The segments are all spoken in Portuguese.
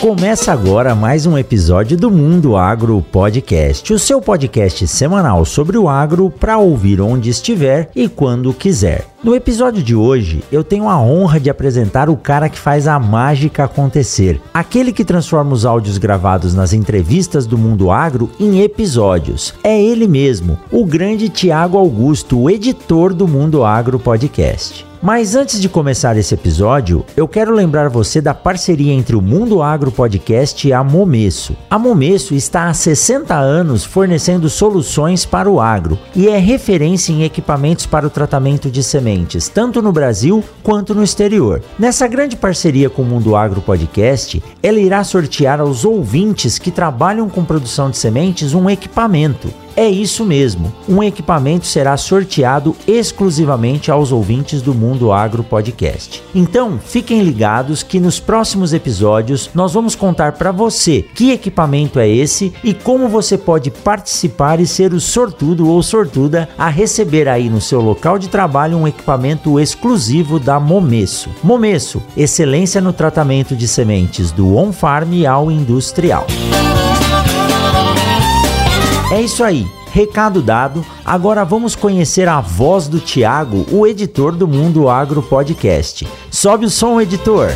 Começa agora mais um episódio do Mundo Agro Podcast, o seu podcast semanal sobre o agro para ouvir onde estiver e quando quiser. No episódio de hoje, eu tenho a honra de apresentar o cara que faz a mágica acontecer, aquele que transforma os áudios gravados nas entrevistas do Mundo Agro em episódios. É ele mesmo, o grande Tiago Augusto, o editor do Mundo Agro Podcast. Mas antes de começar esse episódio, eu quero lembrar você da parceria entre o Mundo Agro Podcast e a Momesso. A Momesso está há 60 anos fornecendo soluções para o agro e é referência em equipamentos para o tratamento de sementes, tanto no Brasil quanto no exterior. Nessa grande parceria com o Mundo Agro Podcast, ela irá sortear aos ouvintes que trabalham com produção de sementes um equipamento. É isso mesmo, um equipamento será sorteado exclusivamente aos ouvintes do Mundo Agro Podcast. Então, fiquem ligados que nos próximos episódios nós vamos contar para você que equipamento é esse e como você pode participar e ser o sortudo ou sortuda a receber aí no seu local de trabalho um equipamento exclusivo da Momesso. Momesso, excelência no tratamento de sementes do on-farm ao industrial. É isso aí. Recado dado, agora vamos conhecer a voz do Tiago, o editor do Mundo Agro Podcast. Sobe o som, editor!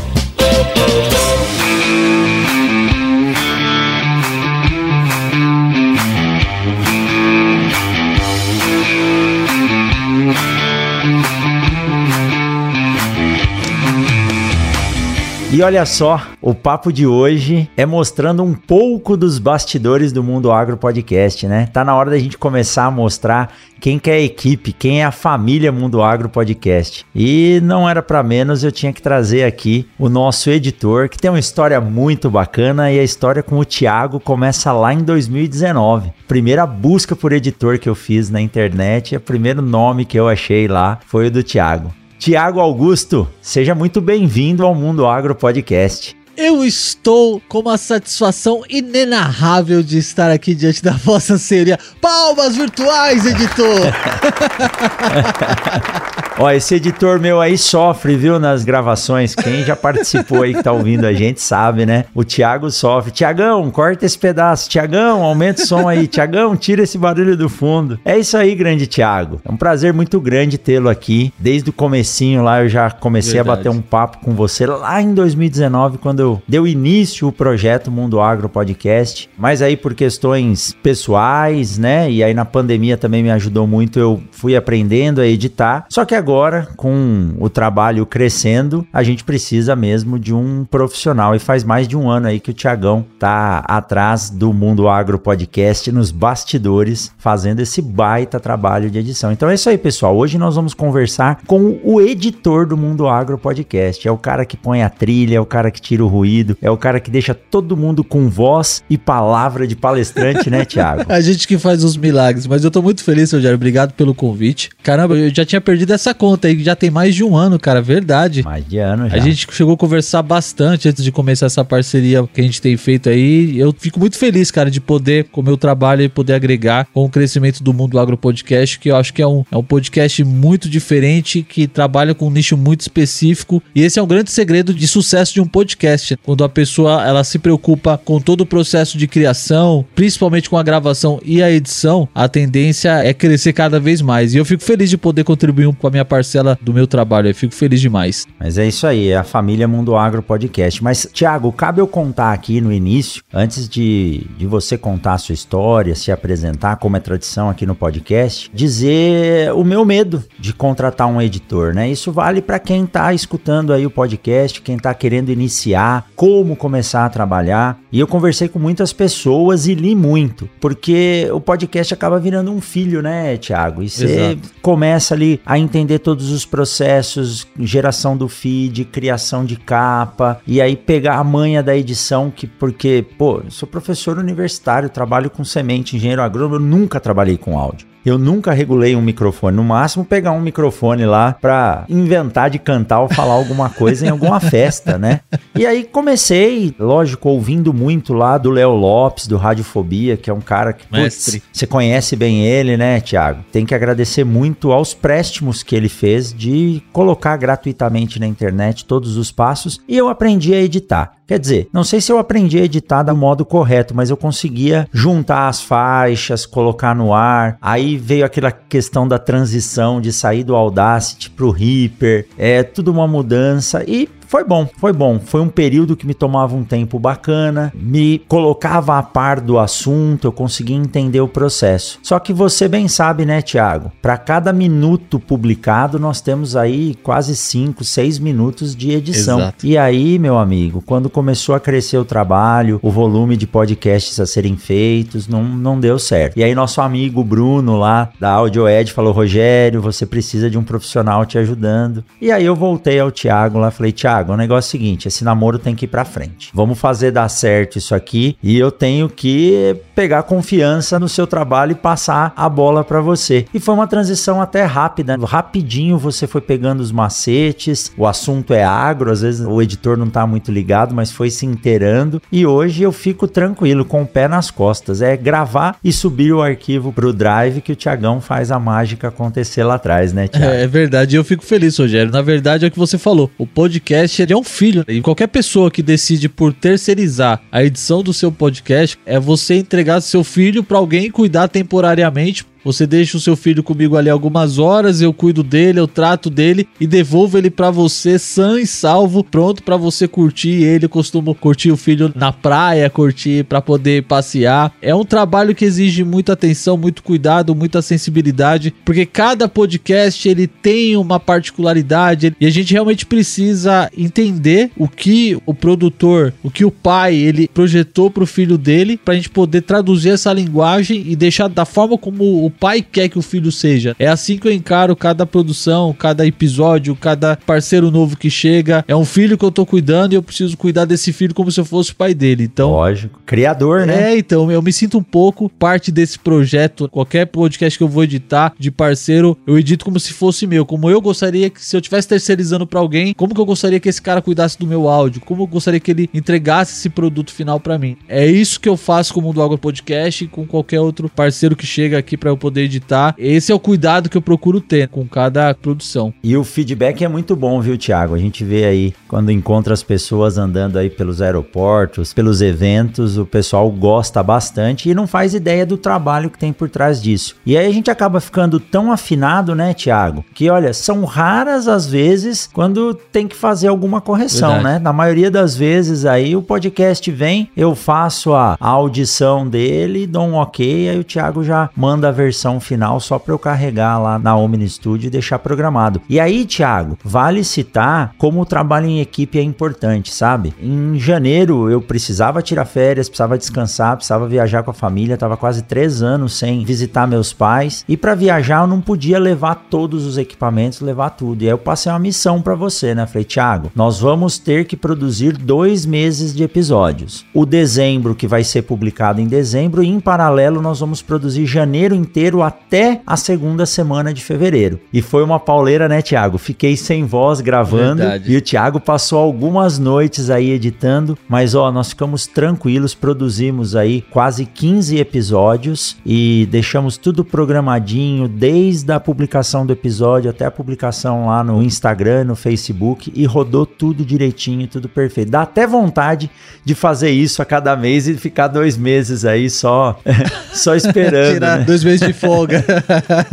E olha só, o papo de hoje é mostrando um pouco dos bastidores do Mundo Agro Podcast, né? Tá na hora da gente começar a mostrar quem que é a equipe, quem é a família Mundo Agro Podcast. E não era para menos, eu tinha que trazer aqui o nosso editor, que tem uma história muito bacana e a história com o Thiago começa lá em 2019. Primeira busca por editor que eu fiz na internet, o primeiro nome que eu achei lá foi o do Thiago. Tiago Augusto, seja muito bem-vindo ao Mundo Agro Podcast. Eu estou com uma satisfação inenarrável de estar aqui diante da vossa seria. Palmas virtuais, editor! Ó, esse editor meu aí sofre, viu, nas gravações. Quem já participou aí que tá ouvindo a gente sabe, né? O Thiago sofre. Tiagão, corta esse pedaço. Tiagão, aumenta o som aí. Tiagão, tira esse barulho do fundo. É isso aí, grande Thiago. É um prazer muito grande tê-lo aqui. Desde o comecinho lá eu já comecei Verdade. a bater um papo com você lá em 2019, quando eu deu início o projeto Mundo Agro Podcast. Mas aí por questões pessoais, né? E aí na pandemia também me ajudou muito. Eu fui aprendendo a editar. Só que agora com o trabalho crescendo, a gente precisa mesmo de um profissional. E faz mais de um ano aí que o Tiagão tá atrás do Mundo Agro Podcast, nos bastidores, fazendo esse baita trabalho de edição. Então é isso aí, pessoal. Hoje nós vamos conversar com o editor do Mundo Agro Podcast. É o cara que põe a trilha, é o cara que tira o ruído, é o cara que deixa todo mundo com voz e palavra de palestrante, né, Tiago? a gente que faz os milagres, mas eu tô muito feliz, Rogério. Obrigado pelo convite. Caramba, eu já tinha perdido essa conta aí, já tem mais de um ano, cara, verdade. Mais de ano já. A gente chegou a conversar bastante antes de começar essa parceria que a gente tem feito aí. Eu fico muito feliz, cara, de poder, com o meu trabalho, e poder agregar com o crescimento do mundo do agro podcast, que eu acho que é um, é um podcast muito diferente, que trabalha com um nicho muito específico. E esse é um grande segredo de sucesso de um podcast. Quando a pessoa ela se preocupa com todo o processo de criação, principalmente com a gravação e a edição, a tendência é crescer cada vez mais. E eu fico feliz de poder contribuir com a minha parcela do meu trabalho. Eu fico feliz demais. Mas é isso aí, é a família Mundo Agro Podcast. Mas, Thiago, cabe eu contar aqui no início, antes de, de você contar a sua história, se apresentar, como é tradição aqui no podcast, dizer o meu medo de contratar um editor, né? Isso vale para quem tá escutando aí o podcast, quem tá querendo iniciar, como começar a trabalhar. E eu conversei com muitas pessoas e li muito, porque o podcast acaba virando um filho, né, Thiago? E você começa ali a entender todos os processos, geração do feed, criação de capa, e aí pegar a manha da edição, que porque, pô, sou professor universitário, trabalho com semente, engenheiro agrônomo, eu nunca trabalhei com áudio. Eu nunca regulei um microfone, no máximo pegar um microfone lá para inventar de cantar ou falar alguma coisa em alguma festa, né? E aí aí comecei, lógico, ouvindo muito lá do Léo Lopes, do Radiofobia, que é um cara que Mestre. você conhece bem ele, né, Thiago? Tem que agradecer muito aos préstimos que ele fez de colocar gratuitamente na internet todos os passos e eu aprendi a editar. Quer dizer, não sei se eu aprendi a editar do modo correto, mas eu conseguia juntar as faixas, colocar no ar. Aí veio aquela questão da transição de sair do Audacity pro Reaper. É tudo uma mudança e foi bom, foi bom. Foi um período que me tomava um tempo bacana, me colocava a par do assunto, eu conseguia entender o processo. Só que você bem sabe, né, Tiago? Para cada minuto publicado, nós temos aí quase 5, 6 minutos de edição. Exato. E aí, meu amigo, quando começou a crescer o trabalho, o volume de podcasts a serem feitos, não, não deu certo. E aí, nosso amigo Bruno lá da AudioEd falou: Rogério, você precisa de um profissional te ajudando. E aí eu voltei ao Tiago lá, falei: Tiago, o negócio é o seguinte: esse namoro tem que ir pra frente. Vamos fazer dar certo isso aqui e eu tenho que pegar confiança no seu trabalho e passar a bola pra você. E foi uma transição até rápida. Rapidinho você foi pegando os macetes, o assunto é agro, às vezes o editor não tá muito ligado, mas foi se inteirando. E hoje eu fico tranquilo, com o pé nas costas. É gravar e subir o arquivo pro drive que o Tiagão faz a mágica acontecer lá atrás, né, Tiago? É, é verdade, eu fico feliz, Rogério. Na verdade, é o que você falou. O podcast ele é um filho. E qualquer pessoa que decide por terceirizar a edição do seu podcast é você entregar seu filho para alguém cuidar temporariamente você deixa o seu filho comigo ali algumas horas, eu cuido dele, eu trato dele e devolvo ele para você sã e salvo, pronto para você curtir ele. Eu costumo curtir o filho na praia, curtir para poder passear. É um trabalho que exige muita atenção, muito cuidado, muita sensibilidade, porque cada podcast ele tem uma particularidade e a gente realmente precisa entender o que o produtor, o que o pai ele projetou para o filho dele, para a gente poder traduzir essa linguagem e deixar da forma como o pai quer que o filho seja. É assim que eu encaro cada produção, cada episódio, cada parceiro novo que chega. É um filho que eu tô cuidando e eu preciso cuidar desse filho como se eu fosse o pai dele. Então, Lógico. Criador, né? é, então, eu me sinto um pouco parte desse projeto. Qualquer podcast que eu vou editar de parceiro, eu edito como se fosse meu. Como eu gostaria que, se eu tivesse terceirizando pra alguém, como que eu gostaria que esse cara cuidasse do meu áudio? Como eu gostaria que ele entregasse esse produto final pra mim? É isso que eu faço com o Mundo Água Podcast e com qualquer outro parceiro que chega aqui pra eu poder editar. Esse é o cuidado que eu procuro ter com cada produção. E o feedback é muito bom, viu, Thiago? A gente vê aí quando encontra as pessoas andando aí pelos aeroportos, pelos eventos, o pessoal gosta bastante e não faz ideia do trabalho que tem por trás disso. E aí a gente acaba ficando tão afinado, né, Thiago? Que olha, são raras as vezes quando tem que fazer alguma correção, Verdade. né? Na maioria das vezes aí o podcast vem, eu faço a, a audição dele, dou um ok, aí o Thiago já manda a versão final só para eu carregar lá na Omni Studio e deixar programado. E aí, Thiago, vale citar como o trabalho em equipe é importante, sabe? Em janeiro eu precisava tirar férias, precisava descansar, precisava viajar com a família, tava quase três anos sem visitar meus pais e para viajar eu não podia levar todos os equipamentos, levar tudo. E aí eu passei uma missão para você, né? Falei, Thiago, nós vamos ter que produzir dois meses de episódios. O dezembro que vai ser publicado em dezembro e em paralelo nós vamos produzir janeiro inteiro até a segunda semana de fevereiro. E foi uma pauleira, né, Thiago? Fiquei sem voz gravando Verdade. e o Thiago passou algumas noites aí editando, mas ó, nós ficamos tranquilos, produzimos aí quase 15 episódios e deixamos tudo programadinho desde a publicação do episódio até a publicação lá no Instagram, no Facebook e rodou tudo direitinho, tudo perfeito. Dá até vontade de fazer isso a cada mês e ficar dois meses aí só, só esperando. Tirar né? dois meses de folga.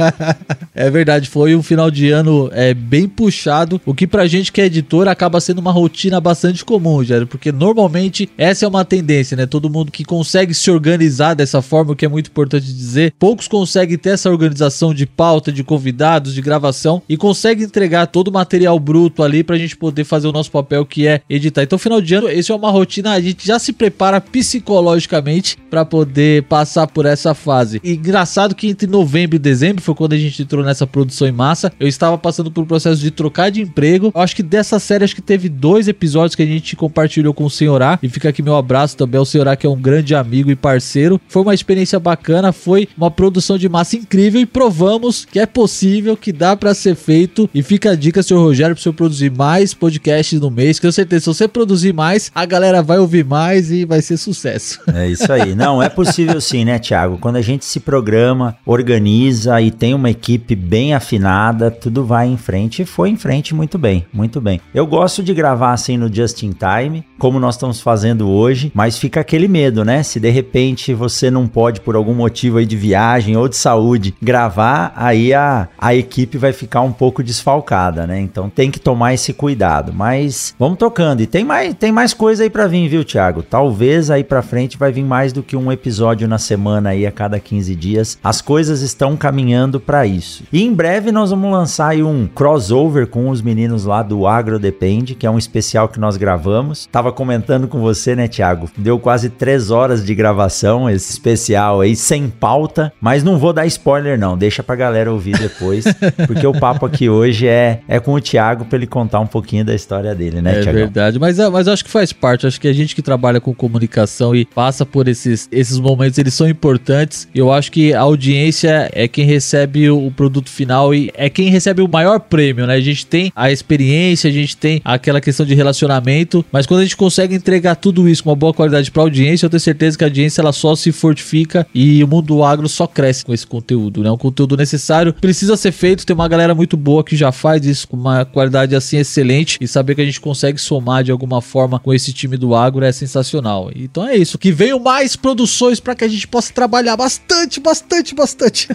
é verdade, foi um final de ano é, bem puxado, o que pra gente que é editor acaba sendo uma rotina bastante comum, Rogério, porque normalmente essa é uma tendência, né? Todo mundo que consegue se organizar dessa forma, o que é muito importante dizer, poucos conseguem ter essa organização de pauta, de convidados, de gravação e conseguem entregar todo o material bruto ali pra gente poder fazer o nosso papel que é editar. Então, final de ano, esse é uma rotina, a gente já se prepara psicologicamente pra poder passar por essa fase. E engraçado que entre novembro e dezembro foi quando a gente entrou nessa produção em massa. Eu estava passando por um processo de trocar de emprego. Eu acho que dessa série, acho que teve dois episódios que a gente compartilhou com o Senhorá. E fica aqui meu abraço também ao Senhorá, que é um grande amigo e parceiro. Foi uma experiência bacana, foi uma produção de massa incrível e provamos que é possível, que dá para ser feito. E fica a dica, senhor Rogério, para você produzir mais podcasts no mês. Que eu certeza, se você produzir mais, a galera vai ouvir mais e vai ser sucesso. É isso aí. Não, é possível sim, né, Thiago? Quando a gente se programa, organiza e tem uma equipe bem afinada, tudo vai em frente e foi em frente muito bem, muito bem. Eu gosto de gravar assim no just in time, como nós estamos fazendo hoje, mas fica aquele medo, né? Se de repente você não pode por algum motivo aí de viagem ou de saúde gravar, aí a, a equipe vai ficar um pouco desfalcada, né? Então tem que tomar esse cuidado. Mas vamos tocando e tem mais tem mais coisa aí para vir, viu, Thiago? Talvez aí para frente vai vir mais do que um episódio na semana aí a cada 15 dias. As coisas estão caminhando para isso. E em breve nós vamos lançar aí um crossover com os meninos lá do Agro Depende, que é um especial que nós gravamos. Tava comentando com você, né, Thiago? Deu quase três horas de gravação esse especial aí, sem pauta, mas não vou dar spoiler não, deixa pra galera ouvir depois, porque o papo aqui hoje é, é com o Thiago pra ele contar um pouquinho da história dele, né, é Thiago? É verdade, mas, mas acho que faz parte, acho que a gente que trabalha com comunicação e passa por esses, esses momentos, eles são importantes, eu acho que a audiência é quem recebe o produto final e é quem recebe o maior prêmio, né? A gente tem a experiência, a gente tem aquela questão de relacionamento, mas quando a gente consegue entregar tudo isso com uma boa qualidade para a audiência, eu tenho certeza que a audiência ela só se fortifica e o mundo do agro só cresce com esse conteúdo, né? Um conteúdo necessário, precisa ser feito, tem uma galera muito boa que já faz isso com uma qualidade assim excelente e saber que a gente consegue somar de alguma forma com esse time do agro é sensacional. Então é isso, que venham mais produções para que a gente possa trabalhar bastante, bastante, bastante.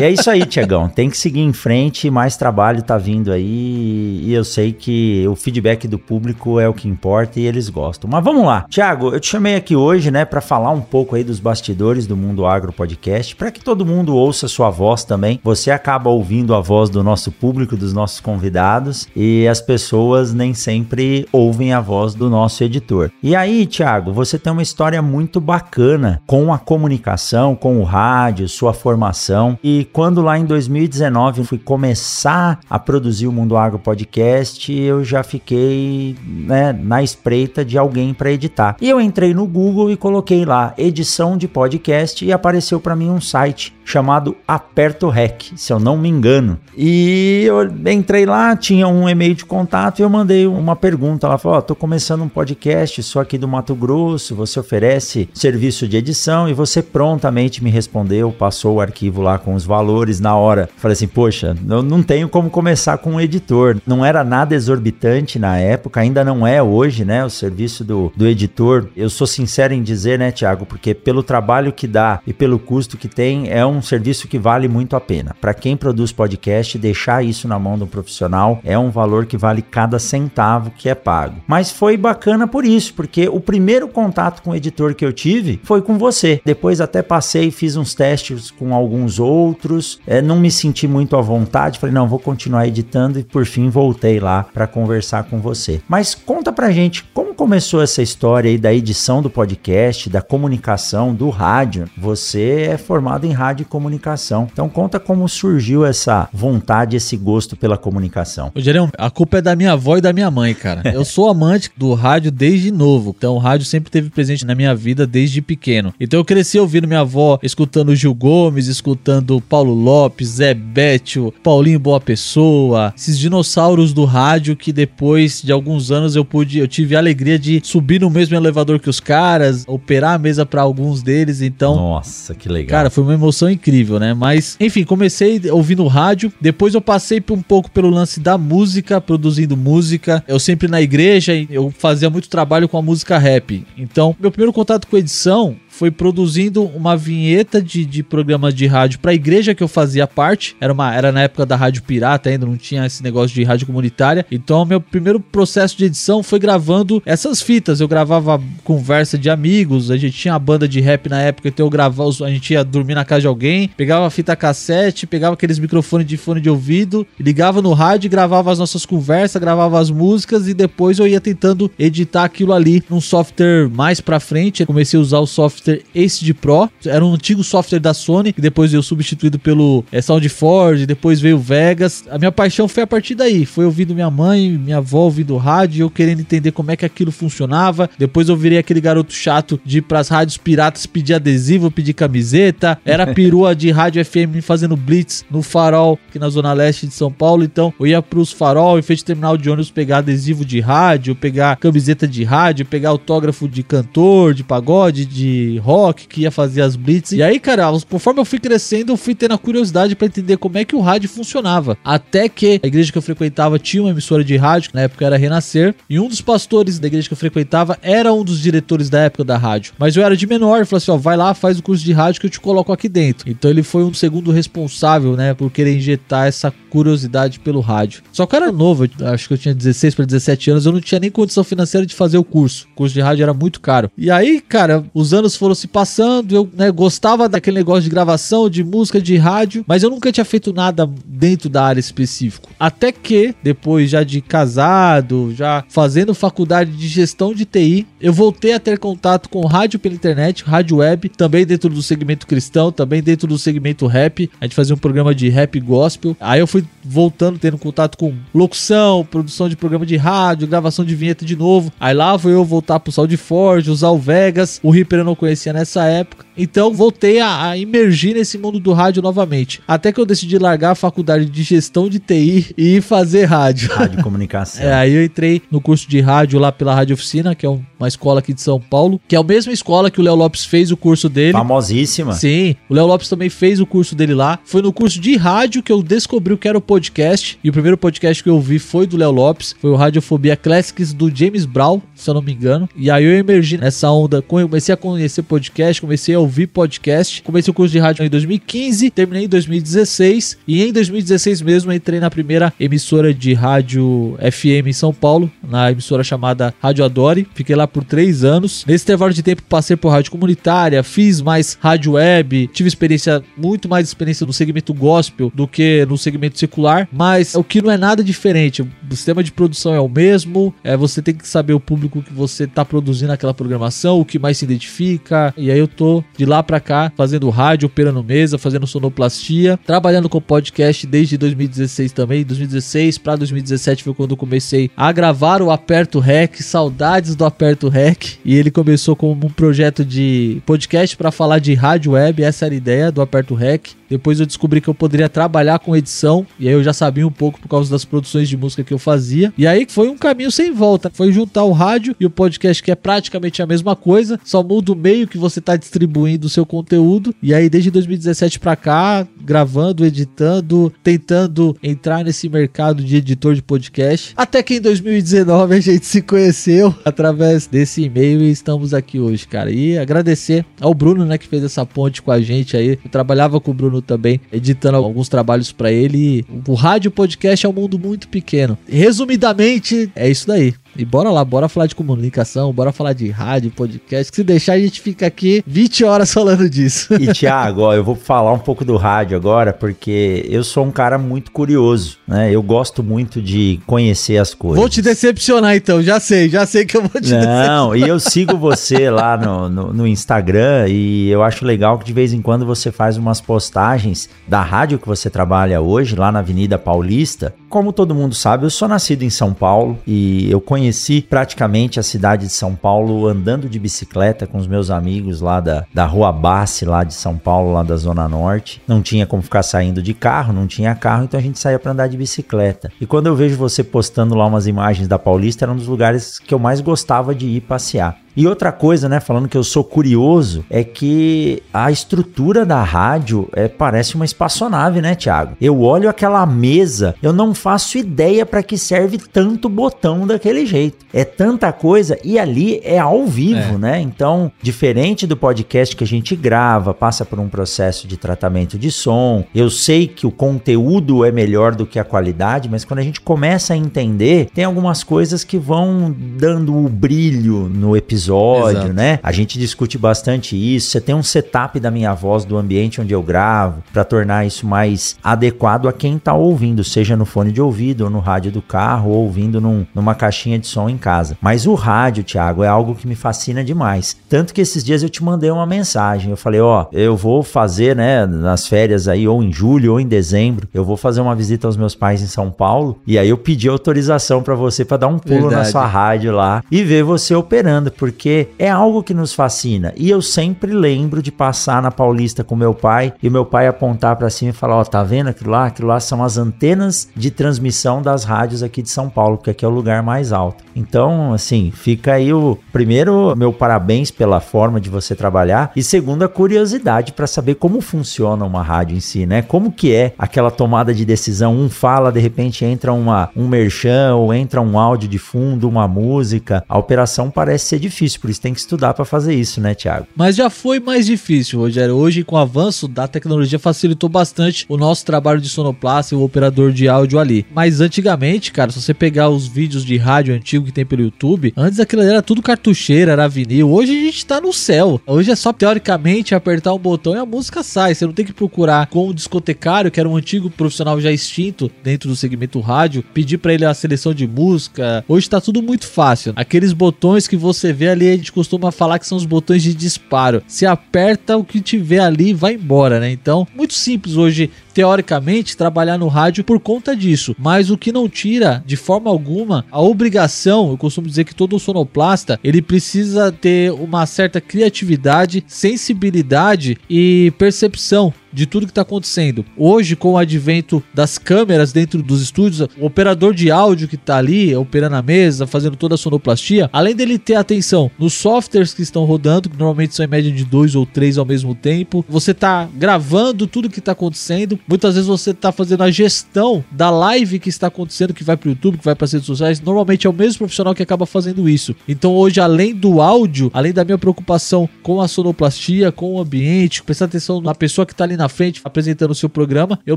E é isso aí, Tiagão. Tem que seguir em frente, mais trabalho tá vindo aí e eu sei que o feedback do público é o que importa e eles gostam. Mas vamos lá. Tiago, eu te chamei aqui hoje, né, para falar um pouco aí dos bastidores do Mundo Agro Podcast, para que todo mundo ouça sua voz também. Você acaba ouvindo a voz do nosso público, dos nossos convidados e as pessoas nem sempre ouvem a voz do nosso editor. E aí, Tiago, você tem uma história muito bacana com a comunicação, com o rádio, sua formação e quando lá em 2019 fui começar a produzir o Mundo Agro Podcast, eu já fiquei né, na espreita de alguém para editar. E eu entrei no Google e coloquei lá edição de podcast e apareceu para mim um site chamado Aperto Rec, se eu não me engano. E eu entrei lá, tinha um e-mail de contato e eu mandei uma pergunta. Ela falou: oh, tô começando um podcast, sou aqui do Mato Grosso, você oferece serviço de edição e você prontamente me respondeu, passou o arquivo lá com os valores na hora. Falei assim: Poxa, eu não tenho como começar com um editor. Não era nada exorbitante na época, ainda não é hoje, né? O serviço do, do editor. Eu sou sincero em dizer, né, Tiago, porque pelo trabalho que dá e pelo custo que tem, é um serviço que vale muito a pena. Para quem produz podcast, deixar isso na mão de um profissional é um valor que vale cada centavo que é pago. Mas foi bacana por isso, porque o primeiro contato com o editor que eu tive foi com você. Depois até passei, fiz uns testes com alguns outros, é, não me senti muito à vontade, falei, não, vou continuar editando e por fim voltei lá para conversar com você. Mas conta pra gente como começou essa história aí da edição do podcast, da comunicação, do rádio. Você é formado em rádio e comunicação. Então conta como surgiu essa vontade, esse gosto pela comunicação. Ô, Gerão, a culpa é da minha avó e da minha mãe, cara. Eu sou amante do rádio desde novo. Então o rádio sempre teve presente na minha vida desde pequeno. Então eu cresci ouvindo minha avó, escutando Gil Gomes, escutando Paulo Lopes, Zé Bétio, Paulinho Boa Pessoa, esses dinossauros do rádio que depois de alguns anos eu pude, eu tive a alegria de subir no mesmo elevador que os caras, operar a mesa para alguns deles. Então, nossa, que legal. Cara, foi uma emoção incrível, né? Mas, enfim, comecei ouvindo rádio, depois eu passei um pouco pelo lance da música, produzindo música. Eu sempre na igreja, eu fazia muito trabalho com a música rap. Então, meu primeiro contato com edição foi produzindo uma vinheta de, de programas de rádio para a igreja que eu fazia parte. Era, uma, era na época da rádio pirata ainda, não tinha esse negócio de rádio comunitária. Então, meu primeiro processo de edição foi gravando essas fitas. Eu gravava conversa de amigos, a gente tinha a banda de rap na época, então eu gravava, a gente ia dormir na casa de alguém, pegava fita cassete, pegava aqueles microfones de fone de ouvido, ligava no rádio, gravava as nossas conversas, gravava as músicas e depois eu ia tentando editar aquilo ali num software mais pra frente. Eu comecei a usar o software software ACD Pro. Era um antigo software da Sony, que depois veio substituído pelo é, SoundForge, depois veio Vegas. A minha paixão foi a partir daí. Foi ouvindo minha mãe, minha avó ouvindo rádio, eu querendo entender como é que aquilo funcionava. Depois eu virei aquele garoto chato de ir pras rádios piratas pedir adesivo, pedir camiseta. Era perua de rádio FM fazendo blitz no farol, aqui na zona leste de São Paulo. Então eu ia pros farol, frente de terminal de ônibus, pegar adesivo de rádio, pegar camiseta de rádio, pegar autógrafo de cantor, de pagode, de rock, que ia fazer as blitz. E aí, cara, conforme eu fui crescendo, eu fui tendo a curiosidade para entender como é que o rádio funcionava. Até que a igreja que eu frequentava tinha uma emissora de rádio, na época era Renascer, e um dos pastores da igreja que eu frequentava era um dos diretores da época da rádio. Mas eu era de menor, ele falou assim: ó, vai lá, faz o curso de rádio que eu te coloco aqui dentro. Então ele foi um segundo responsável, né, por querer injetar essa curiosidade pelo rádio. Só que eu era novo, acho que eu tinha 16 para 17 anos, eu não tinha nem condição financeira de fazer o curso. O curso de rádio era muito caro. E aí, cara, os anos foram se passando, eu né, gostava daquele negócio de gravação, de música, de rádio, mas eu nunca tinha feito nada dentro da área específica. Até que, depois já de casado, já fazendo faculdade de gestão de TI, eu voltei a ter contato com rádio pela internet, rádio web, também dentro do segmento cristão, também dentro do segmento rap. A gente fazia um programa de rap gospel. Aí eu fui voltando, tendo contato com locução, produção de programa de rádio, gravação de vinheta de novo. Aí lá vou eu voltar pro Forge, usar o Vegas. O Reaper eu não conhecia nessa época. Então voltei a, a imergir nesse mundo do rádio novamente. Até que eu decidi largar a faculdade de gestão de TI e fazer rádio. Rádio comunicação. é, aí eu entrei no curso de rádio lá pela Rádio Oficina, que é uma escola aqui de São Paulo, que é a mesma escola que o Léo Lopes fez o curso dele. Famosíssima. Sim, o Léo Lopes também fez o curso dele lá. Foi no curso de rádio que eu descobri o que era o podcast. E o primeiro podcast que eu vi foi do Léo Lopes. Foi o Radiofobia Classics do James Brown, se eu não me engano. E aí eu emergi nessa onda. Comecei a conhecer podcast, comecei a ouvir podcast. Comecei o curso de rádio em 2015, terminei em 2016. E em 2016 mesmo entrei na primeira emissora de rádio FM em São Paulo, na emissora chamada Rádio Adore. Fiquei lá por três anos. Nesse intervalo de tempo passei por rádio comunitária, fiz mais rádio web, tive experiência, muito mais experiência no segmento gospel do que no segmento secular, mas o que não é nada diferente. O sistema de produção é o mesmo, é, você tem que saber o público que você está produzindo aquela programação, o que mais se identifica. E aí eu tô de lá para cá fazendo rádio, operando mesa, fazendo sonoplastia, trabalhando com podcast desde 2016 também. 2016 para 2017 foi quando eu comecei a gravar o Aperto Rec, saudades do Aperto Rec. E ele começou como um projeto de podcast para falar de rádio web, essa era a ideia do Aperto Rec. Depois eu descobri que eu poderia trabalhar com edição, e aí eu já sabia um pouco por causa das produções de música que eu fazia. E aí foi um caminho sem volta. Foi juntar o rádio e o podcast, que é praticamente a mesma coisa, só muda o meio que você está distribuindo o seu conteúdo. E aí, desde 2017 para cá, gravando, editando, tentando entrar nesse mercado de editor de podcast. Até que em 2019 a gente se conheceu através desse e-mail e estamos aqui hoje, cara. E agradecer ao Bruno, né, que fez essa ponte com a gente aí. Eu trabalhava com o Bruno também, editando alguns trabalhos para ele. O rádio podcast é um mundo muito pequeno. Resumidamente, é isso daí. E bora lá, bora falar de comunicação, bora falar de rádio, podcast. Que se deixar, a gente fica aqui 20 horas falando disso. E Thiago, ó, eu vou falar um pouco do rádio agora, porque eu sou um cara muito curioso, né? Eu gosto muito de conhecer as coisas. Vou te decepcionar então, já sei, já sei que eu vou te Não, decepcionar. e eu sigo você lá no, no, no Instagram e eu acho legal que de vez em quando você faz umas postagens da rádio que você trabalha hoje, lá na Avenida Paulista. Como todo mundo sabe, eu sou nascido em São Paulo e eu conheci praticamente a cidade de São Paulo andando de bicicleta com os meus amigos lá da, da Rua Bassi, lá de São Paulo, lá da Zona Norte. Não tinha como ficar saindo de carro, não tinha carro, então a gente saía para andar de bicicleta. E quando eu vejo você postando lá umas imagens da Paulista, era um dos lugares que eu mais gostava de ir passear. E outra coisa, né, falando que eu sou curioso, é que a estrutura da rádio é, parece uma espaçonave, né, Thiago? Eu olho aquela mesa, eu não faço ideia para que serve tanto botão daquele jeito. É tanta coisa e ali é ao vivo, É. né? Então, diferente do podcast que a gente grava, passa por um processo de tratamento de som. Eu sei que o conteúdo é melhor do que a qualidade, mas quando a gente começa a entender, tem algumas coisas que vão dando o brilho no episódio episódio, Exato. né? A gente discute bastante isso. Você tem um setup da minha voz, do ambiente onde eu gravo, para tornar isso mais adequado a quem tá ouvindo, seja no fone de ouvido, ou no rádio do carro, ou ouvindo num- numa caixinha de som em casa. Mas o rádio, Thiago, é algo que me fascina demais. Tanto que esses dias eu te mandei uma mensagem. Eu falei, ó, eu vou fazer, né, nas férias aí, ou em julho, ou em dezembro, eu vou fazer uma visita aos meus pais em São Paulo. E aí eu pedi autorização para você para dar um pulo na Verdade. sua rádio lá e ver você operando, porque é algo que nos fascina. E eu sempre lembro de passar na Paulista com meu pai e meu pai apontar para cima e falar: Ó, tá vendo aquilo lá? Aquilo lá são as antenas de transmissão das rádios aqui de São Paulo, porque aqui é o lugar mais alto. Então, assim, fica aí o primeiro meu parabéns pela forma de você trabalhar e segundo a curiosidade para saber como funciona uma rádio em si, né? Como que é aquela tomada de decisão? Um fala, de repente entra uma um merchan ou entra um áudio de fundo, uma música. A operação parece ser difícil, por isso tem que estudar para fazer isso, né, Thiago? Mas já foi mais difícil, Rogério. Hoje, com o avanço da tecnologia, facilitou bastante o nosso trabalho de sonoplasta e o operador de áudio ali. Mas antigamente, cara, se você pegar os vídeos de rádio antigo que tem pelo YouTube, antes aquilo era tudo cartucheira, era vinil. Hoje a gente tá no céu. Hoje é só, teoricamente, apertar um botão e a música sai. Você não tem que procurar com o discotecário, que era um antigo profissional já extinto dentro do segmento rádio, pedir pra ele a seleção de música. Hoje tá tudo muito fácil. Aqueles botões que você vê ali, a gente costuma falar que são os botões de disparo. Você aperta o que tiver ali vai embora, né? Então, muito simples hoje, teoricamente, trabalhar no rádio por conta disso. Mas o que não tira, de forma alguma, a obrigação, eu costumo dizer que todo sonoplasta, ele precisa ter uma certa criatividade, sensibilidade e percepção de tudo que está acontecendo. Hoje, com o advento das câmeras dentro dos estúdios, o operador de áudio que está ali, operando a mesa, fazendo toda a sonoplastia, além dele ter atenção nos softwares que estão rodando, que normalmente são em média de dois ou três ao mesmo tempo, você está gravando tudo que está acontecendo. Muitas vezes você está fazendo a gestão da live que está acontecendo, que vai para o YouTube, que vai para as redes sociais. Normalmente é o mesmo profissional que acaba fazendo isso. Então, hoje, além do áudio, além da minha preocupação com a sonoplastia, com o ambiente, prestar atenção na pessoa que está ali na frente apresentando o seu programa, eu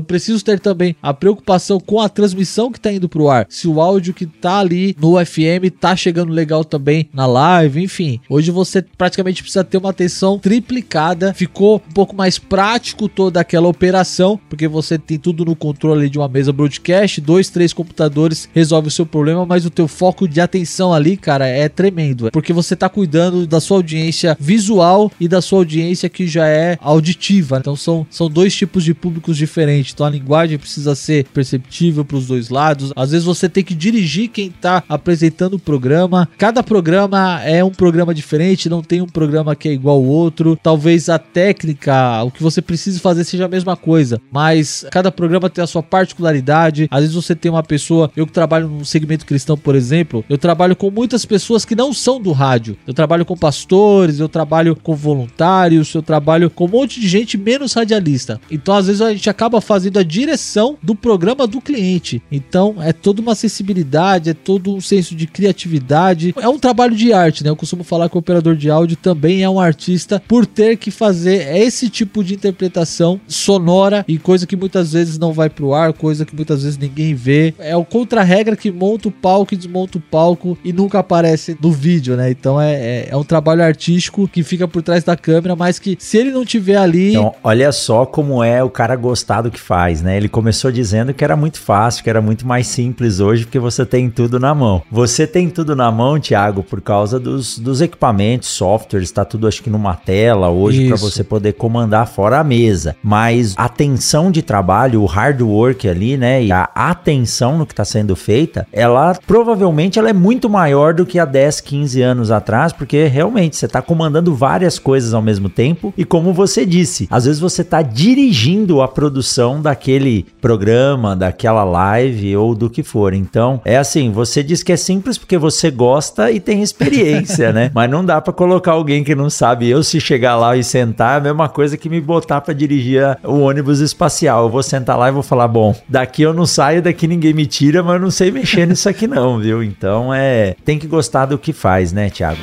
preciso ter também a preocupação com a transmissão que está indo pro ar. Se o áudio que tá ali no FM tá chegando legal também na live, enfim. Hoje você praticamente precisa ter uma atenção triplicada. Ficou um pouco mais prático toda aquela operação, porque você tem tudo no controle de uma mesa broadcast, dois, três computadores resolve o seu problema, mas o teu foco de atenção ali, cara, é tremendo, porque você tá cuidando da sua audiência visual e da sua audiência que já é auditiva. Então são, são dois tipos de públicos diferentes. Então a linguagem precisa ser perceptível para os dois lados. Às vezes você tem que dirigir quem tá apresentando o programa. Cada programa é um programa diferente, não tem um programa que é igual ao outro. Talvez a técnica, o que você precisa fazer seja a mesma coisa, mas cada programa tem a sua particularidade. Às vezes você tem uma pessoa, eu que trabalho no segmento cristão, por exemplo, eu trabalho com muitas pessoas que não são do rádio. Eu trabalho com pastores, eu trabalho com voluntários, eu trabalho com um monte de gente menos radialista. Então, às vezes a gente acaba fazendo a direção do programa do cliente. Então, é toda uma sensibilidade, é todo um senso de criatividade. É um trabalho de arte, né? Eu costumo falar que o operador de áudio também é um artista por ter que fazer esse tipo de interpretação sonora e coisa que muitas vezes não vai pro ar, coisa que muitas vezes ninguém vê. É o contra-regra que monta o palco e desmonta o palco e nunca aparece no vídeo, né? Então é, é, é um trabalho artístico que fica por trás da câmera, mas que se ele não tiver ali. Então, olha só como é o cara gostar do que faz, né? Ele começou dizendo que era muito fácil, que era muito mais simples hoje, porque você tem tudo na mão. Você tem tudo na mão, Thiago, por causa dos, dos equipamentos, softwares, tá tudo acho que numa tela hoje para você poder comandar fora a mesa. Mas a de trabalho, o hard work ali, né? E a atenção no que está sendo feita, ela provavelmente ela é muito maior do que há 10, 15 anos atrás, porque realmente você está comandando várias coisas ao mesmo tempo. E como você disse, às vezes você está dirigindo a produção daquele programa, daquela live ou do que for. Então, é assim, você diz que é simples porque você gosta e tem experiência, né? Mas não dá para colocar alguém que não sabe. Eu se chegar lá e sentar, é a mesma coisa que me botar para dirigir o ônibus espacial. Eu vou sentar lá e vou falar, bom, daqui eu não saio, daqui ninguém me tira, mas eu não sei mexer nisso aqui não, viu? Então, é, tem que gostar do que faz, né, Thiago?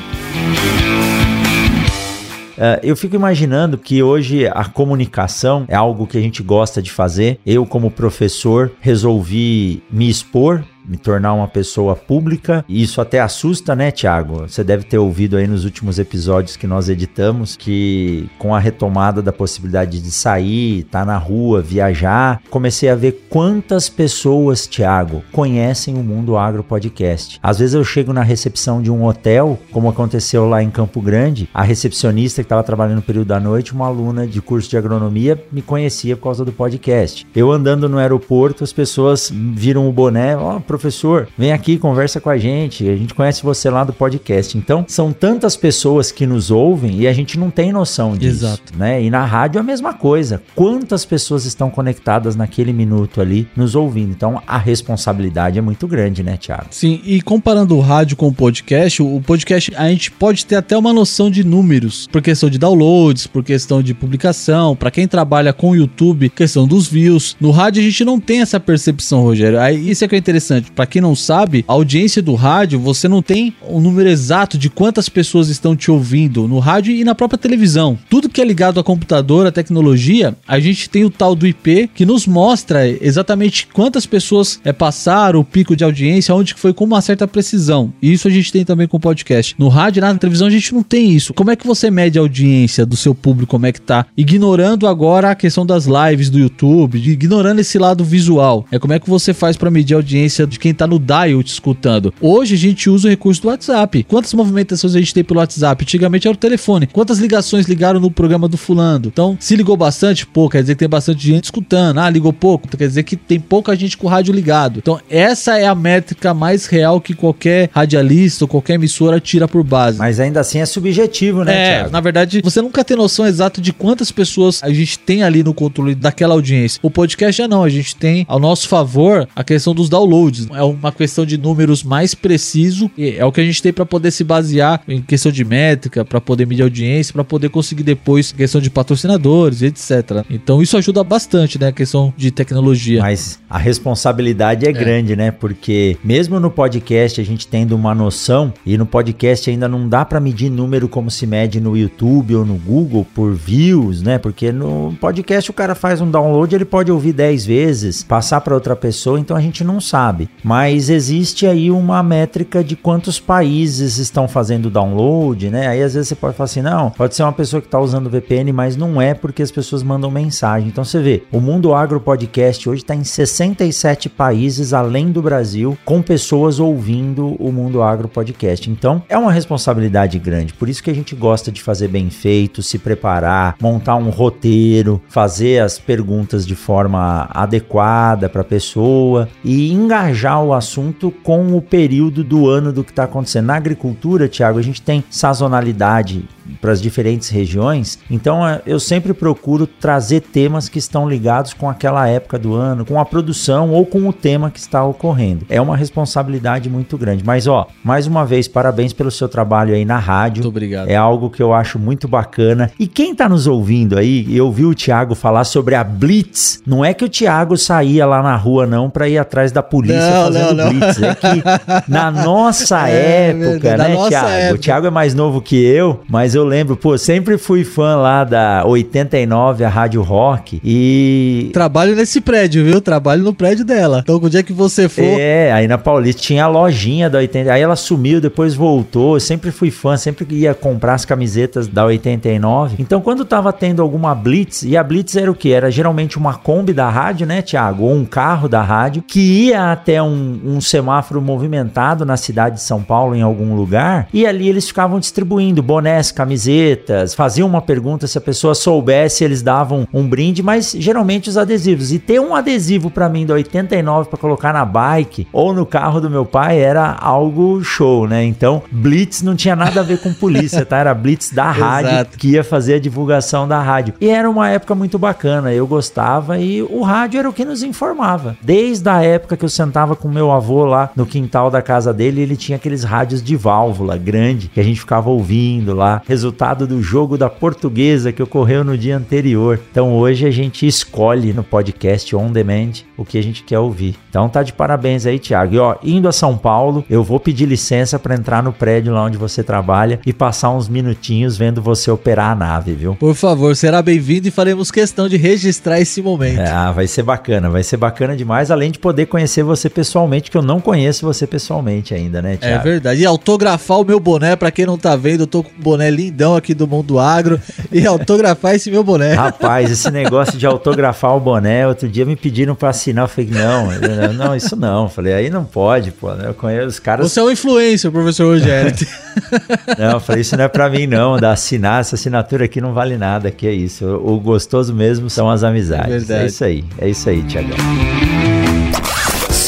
É, eu fico imaginando que hoje a comunicação é algo que a gente gosta de fazer. Eu, como professor, resolvi me expor me tornar uma pessoa pública. E isso até assusta, né, Tiago? Você deve ter ouvido aí nos últimos episódios que nós editamos que com a retomada da possibilidade de sair, estar tá na rua, viajar, comecei a ver quantas pessoas, Tiago, conhecem o Mundo Agro Podcast. Às vezes eu chego na recepção de um hotel, como aconteceu lá em Campo Grande, a recepcionista que estava trabalhando no período da noite, uma aluna de curso de agronomia, me conhecia por causa do podcast. Eu andando no aeroporto, as pessoas viram o boné, ó, oh, professor, vem aqui, conversa com a gente, a gente conhece você lá do podcast. Então, são tantas pessoas que nos ouvem e a gente não tem noção disso, Exato. né? E na rádio a mesma coisa. Quantas pessoas estão conectadas naquele minuto ali nos ouvindo? Então, a responsabilidade é muito grande, né, Thiago? Sim, e comparando o rádio com o podcast, o podcast a gente pode ter até uma noção de números, por questão de downloads, por questão de publicação, para quem trabalha com o YouTube, questão dos views. No rádio a gente não tem essa percepção, Rogério. Aí isso é que é interessante. Para quem não sabe, a audiência do rádio, você não tem o um número exato de quantas pessoas estão te ouvindo no rádio e na própria televisão. Tudo que é ligado a computador, a tecnologia, a gente tem o tal do IP que nos mostra exatamente quantas pessoas é, passaram o pico de audiência, onde foi com uma certa precisão. E isso a gente tem também com o podcast. No rádio, na televisão, a gente não tem isso. Como é que você mede a audiência do seu público, como é que tá? Ignorando agora a questão das lives do YouTube, ignorando esse lado visual. É como é que você faz para medir a audiência de quem tá no dial te escutando. Hoje a gente usa o recurso do WhatsApp. Quantas movimentações a gente tem pelo WhatsApp? Antigamente era o telefone. Quantas ligações ligaram no programa do fulano? Então, se ligou bastante, pô, quer dizer que tem bastante gente escutando. Ah, ligou pouco, quer dizer que tem pouca gente com o rádio ligado. Então, essa é a métrica mais real que qualquer radialista ou qualquer emissora tira por base. Mas ainda assim é subjetivo, né, É, Thiago? na verdade, você nunca tem noção exata de quantas pessoas a gente tem ali no controle daquela audiência. O podcast já não, a gente tem ao nosso favor a questão dos downloads. É uma questão de números mais preciso e é o que a gente tem para poder se basear em questão de métrica, para poder medir audiência, para poder conseguir depois questão de patrocinadores, etc. Então isso ajuda bastante, né, a questão de tecnologia. Mas a responsabilidade é, é. grande, né? Porque mesmo no podcast a gente tendo uma noção e no podcast ainda não dá para medir número como se mede no YouTube ou no Google por views, né? Porque no podcast o cara faz um download, ele pode ouvir 10 vezes, passar para outra pessoa, então a gente não sabe. Mas existe aí uma métrica de quantos países estão fazendo download, né? Aí às vezes você pode falar assim, não, pode ser uma pessoa que está usando VPN, mas não é porque as pessoas mandam mensagem. Então você vê, o Mundo Agro Podcast hoje está em 67 países além do Brasil, com pessoas ouvindo o Mundo Agro Podcast. Então é uma responsabilidade grande. Por isso que a gente gosta de fazer bem feito, se preparar, montar um roteiro, fazer as perguntas de forma adequada para a pessoa e engajar o assunto com o período do ano do que está acontecendo. Na agricultura, Tiago, a gente tem sazonalidade para as diferentes regiões. Então é, eu sempre procuro trazer temas que estão ligados com aquela época do ano, com a produção ou com o tema que está ocorrendo. É uma responsabilidade muito grande. Mas ó, mais uma vez parabéns pelo seu trabalho aí na rádio. Muito obrigado. É algo que eu acho muito bacana. E quem está nos ouvindo aí, eu vi o Thiago falar sobre a Blitz. Não é que o Thiago saía lá na rua não para ir atrás da polícia não, fazendo não, não. Blitz. É que na nossa é, época, né, Thiago? Época. O Thiago é mais novo que eu, mas eu lembro, pô, sempre fui fã lá da 89, a Rádio Rock, e... Trabalho nesse prédio, viu? Trabalho no prédio dela. Então, onde é que você for... É, aí na Paulista tinha a lojinha da 89, aí ela sumiu, depois voltou, eu sempre fui fã, sempre ia comprar as camisetas da 89. Então, quando tava tendo alguma blitz, e a blitz era o que? Era geralmente uma Kombi da rádio, né, Tiago? Ou um carro da rádio, que ia até um, um semáforo movimentado na cidade de São Paulo, em algum lugar, e ali eles ficavam distribuindo bonés, camisetas, camisetas, faziam uma pergunta, se a pessoa soubesse, eles davam um brinde, mas geralmente os adesivos. E ter um adesivo para mim da 89 para colocar na bike ou no carro do meu pai era algo show, né? Então, Blitz não tinha nada a ver com polícia, tá? Era Blitz da rádio que ia fazer a divulgação da rádio. E era uma época muito bacana, eu gostava e o rádio era o que nos informava. Desde a época que eu sentava com meu avô lá no quintal da casa dele, ele tinha aqueles rádios de válvula grande que a gente ficava ouvindo lá resultado do jogo da portuguesa que ocorreu no dia anterior. Então hoje a gente escolhe no podcast On Demand o que a gente quer ouvir. Então tá de parabéns aí, Thiago. E ó, indo a São Paulo, eu vou pedir licença para entrar no prédio lá onde você trabalha e passar uns minutinhos vendo você operar a nave, viu? Por favor, será bem-vindo e faremos questão de registrar esse momento. Ah, vai ser bacana, vai ser bacana demais, além de poder conhecer você pessoalmente, que eu não conheço você pessoalmente ainda, né, Thiago? É verdade. E autografar o meu boné, para quem não tá vendo, eu tô com um boné lindão aqui do Mundo Agro. e autografar esse meu boné. Rapaz, esse negócio de autografar o boné, outro dia me pediram para assinar. Eu falei, não, não, isso não. Eu falei, aí não pode, pô. Né? Eu conheço os caras. Você é um influencer, professor Rogério. não, eu falei, isso não é para mim, não. Da assinar, essa assinatura aqui não vale nada. Que é isso. O gostoso mesmo são as amizades. É, é isso aí. É isso aí, Tiagão.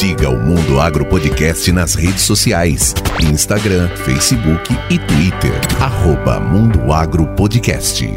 Siga o Mundo Agro Podcast nas redes sociais: Instagram, Facebook e Twitter. Arroba Mundo Agro Podcast.